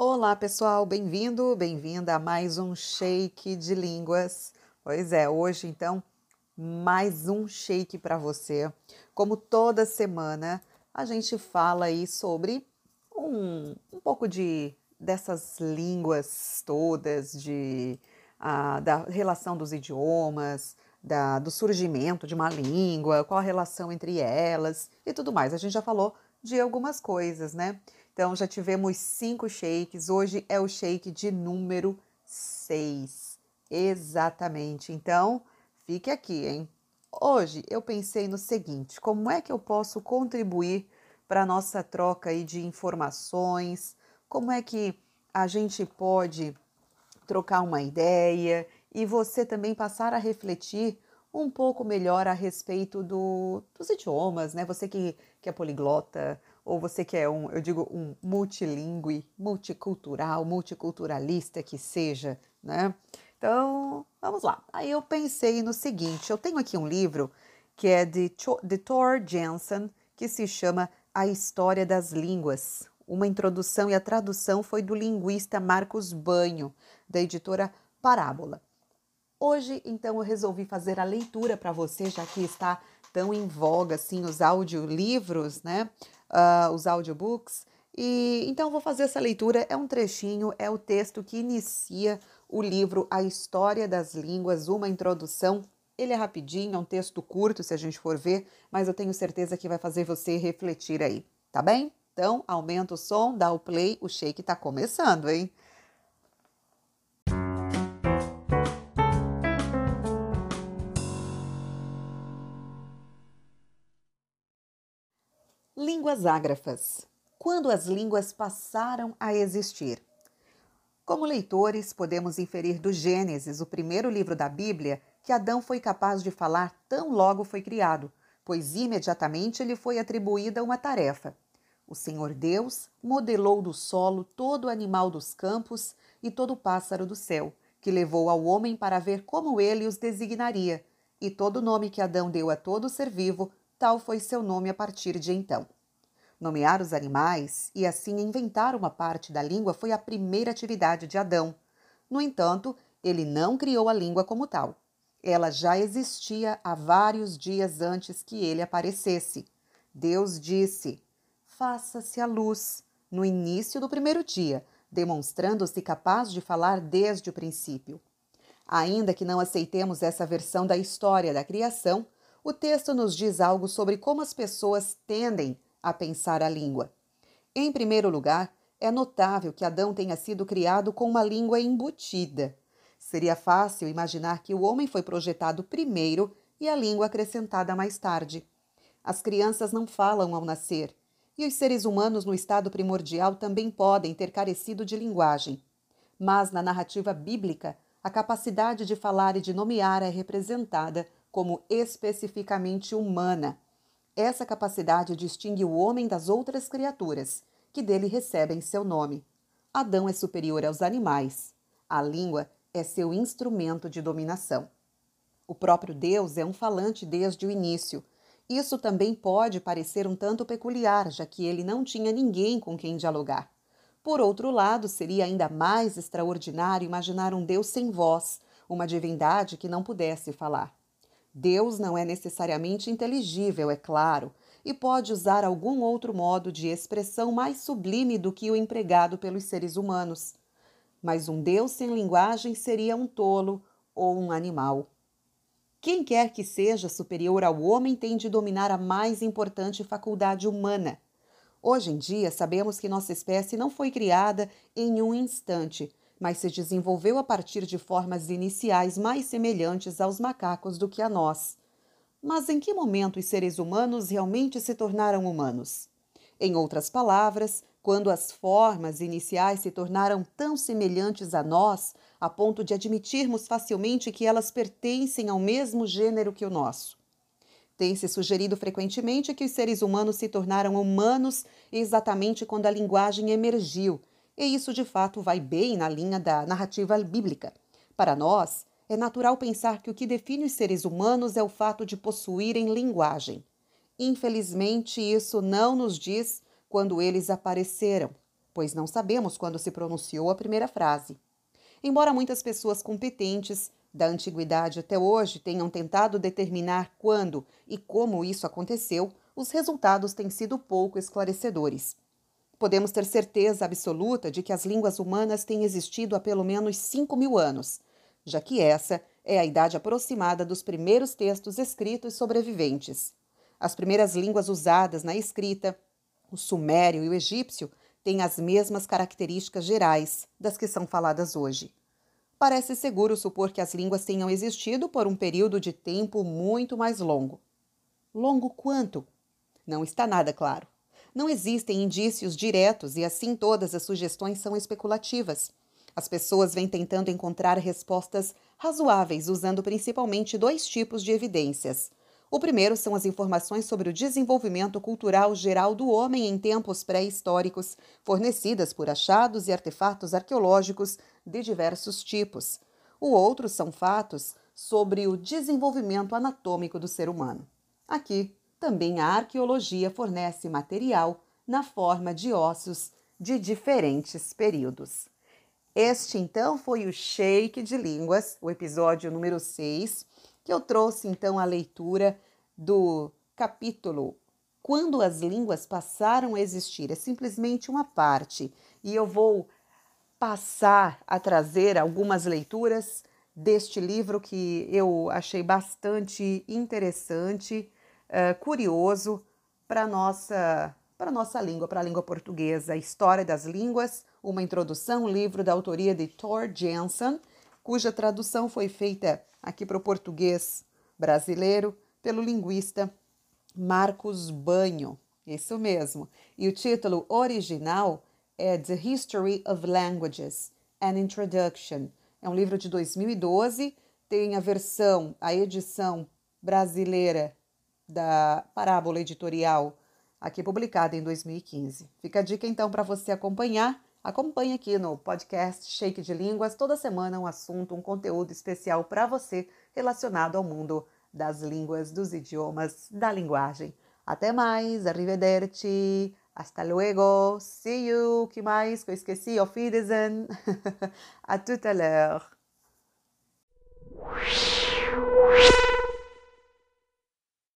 Olá, pessoal, bem-vindo, bem-vinda a mais um shake de línguas. Pois é, hoje então mais um shake para você. Como toda semana, a gente fala aí sobre um, um pouco de dessas línguas todas, de da relação dos idiomas, da, do surgimento de uma língua, qual a relação entre elas e tudo mais. A gente já falou de algumas coisas, né? Então já tivemos cinco shakes, hoje é o shake de número seis. Exatamente. Então, fique aqui, hein? Hoje eu pensei no seguinte: como é que eu posso contribuir para a nossa troca aí de informações? Como é que a gente pode trocar uma ideia e você também passar a refletir um pouco melhor a respeito do, dos idiomas, né? Você que, que é poliglota, ou você que é um, eu digo, um multilingüe, multicultural, multiculturalista que seja, né? Então, vamos lá. Aí eu pensei no seguinte: eu tenho aqui um livro que é de, de Thor Jensen, que se chama A História das Línguas. Uma introdução e a tradução foi do linguista Marcos Banho, da editora Parábola. Hoje, então, eu resolvi fazer a leitura para você, já que está tão em voga assim os audiolivros, né? uh, os audiobooks. E então vou fazer essa leitura. É um trechinho, é o texto que inicia o livro A História das Línguas, uma introdução. Ele é rapidinho, é um texto curto, se a gente for ver, mas eu tenho certeza que vai fazer você refletir aí, tá bem? Então, aumenta o som, dá o play, o shake está começando, hein? Línguas ágrafas. Quando as línguas passaram a existir. Como leitores, podemos inferir do Gênesis, o primeiro livro da Bíblia, que Adão foi capaz de falar tão logo foi criado, pois imediatamente lhe foi atribuída uma tarefa. O Senhor Deus modelou do solo todo animal dos campos e todo pássaro do céu, que levou ao homem para ver como ele os designaria, e todo nome que Adão deu a todo ser vivo tal foi seu nome a partir de então. Nomear os animais e assim inventar uma parte da língua foi a primeira atividade de Adão. No entanto, ele não criou a língua como tal. Ela já existia há vários dias antes que ele aparecesse. Deus disse: Faça-se a luz, no início do primeiro dia, demonstrando-se capaz de falar desde o princípio. Ainda que não aceitemos essa versão da história da criação, o texto nos diz algo sobre como as pessoas tendem a pensar a língua. Em primeiro lugar, é notável que Adão tenha sido criado com uma língua embutida. Seria fácil imaginar que o homem foi projetado primeiro e a língua acrescentada mais tarde. As crianças não falam ao nascer, e os seres humanos no estado primordial também podem ter carecido de linguagem. Mas na narrativa bíblica, a capacidade de falar e de nomear é representada como especificamente humana. Essa capacidade distingue o homem das outras criaturas, que dele recebem seu nome. Adão é superior aos animais. A língua é seu instrumento de dominação. O próprio Deus é um falante desde o início. Isso também pode parecer um tanto peculiar, já que ele não tinha ninguém com quem dialogar. Por outro lado, seria ainda mais extraordinário imaginar um Deus sem voz, uma divindade que não pudesse falar. Deus não é necessariamente inteligível, é claro, e pode usar algum outro modo de expressão mais sublime do que o empregado pelos seres humanos. Mas um Deus sem linguagem seria um tolo ou um animal. Quem quer que seja superior ao homem tem de dominar a mais importante faculdade humana. Hoje em dia, sabemos que nossa espécie não foi criada em um instante, mas se desenvolveu a partir de formas iniciais mais semelhantes aos macacos do que a nós. Mas em que momento os seres humanos realmente se tornaram humanos? Em outras palavras, quando as formas iniciais se tornaram tão semelhantes a nós, a ponto de admitirmos facilmente que elas pertencem ao mesmo gênero que o nosso. Tem-se sugerido frequentemente que os seres humanos se tornaram humanos exatamente quando a linguagem emergiu e isso de fato vai bem na linha da narrativa bíblica. Para nós, é natural pensar que o que define os seres humanos é o fato de possuírem linguagem. Infelizmente, isso não nos diz quando eles apareceram, pois não sabemos quando se pronunciou a primeira frase. Embora muitas pessoas competentes da antiguidade até hoje tenham tentado determinar quando e como isso aconteceu, os resultados têm sido pouco esclarecedores. Podemos ter certeza absoluta de que as línguas humanas têm existido há pelo menos 5 mil anos, já que essa é a idade aproximada dos primeiros textos escritos sobreviventes. As primeiras línguas usadas na escrita, o sumério e o egípcio, têm as mesmas características gerais das que são faladas hoje. Parece seguro supor que as línguas tenham existido por um período de tempo muito mais longo. Longo quanto? Não está nada claro. Não existem indícios diretos e assim todas as sugestões são especulativas. As pessoas vêm tentando encontrar respostas razoáveis usando principalmente dois tipos de evidências. O primeiro são as informações sobre o desenvolvimento cultural geral do homem em tempos pré-históricos, fornecidas por achados e artefatos arqueológicos de diversos tipos. O outro são fatos sobre o desenvolvimento anatômico do ser humano. Aqui, também a arqueologia fornece material na forma de ossos de diferentes períodos. Este então foi o Shake de Línguas, o episódio número 6, que eu trouxe então a leitura do capítulo Quando as línguas passaram a existir. É simplesmente uma parte e eu vou passar a trazer algumas leituras deste livro que eu achei bastante interessante, uh, curioso para nossa para nossa língua, para a língua portuguesa, História das Línguas, uma introdução, um livro da autoria de Thor Jensen, cuja tradução foi feita aqui para o português brasileiro pelo linguista Marcos Banho. Isso mesmo. E o título original é The History of Languages, An Introduction. É um livro de 2012, tem a versão, a edição brasileira da Parábola Editorial aqui publicada em 2015. Fica a dica então para você acompanhar. Acompanhe aqui no podcast Shake de Línguas, toda semana um assunto, um conteúdo especial para você relacionado ao mundo das línguas, dos idiomas, da linguagem. Até mais, arrivederci, hasta luego, see you, que mais que eu esqueci, auf Wiedersehen, a tout à l'heure.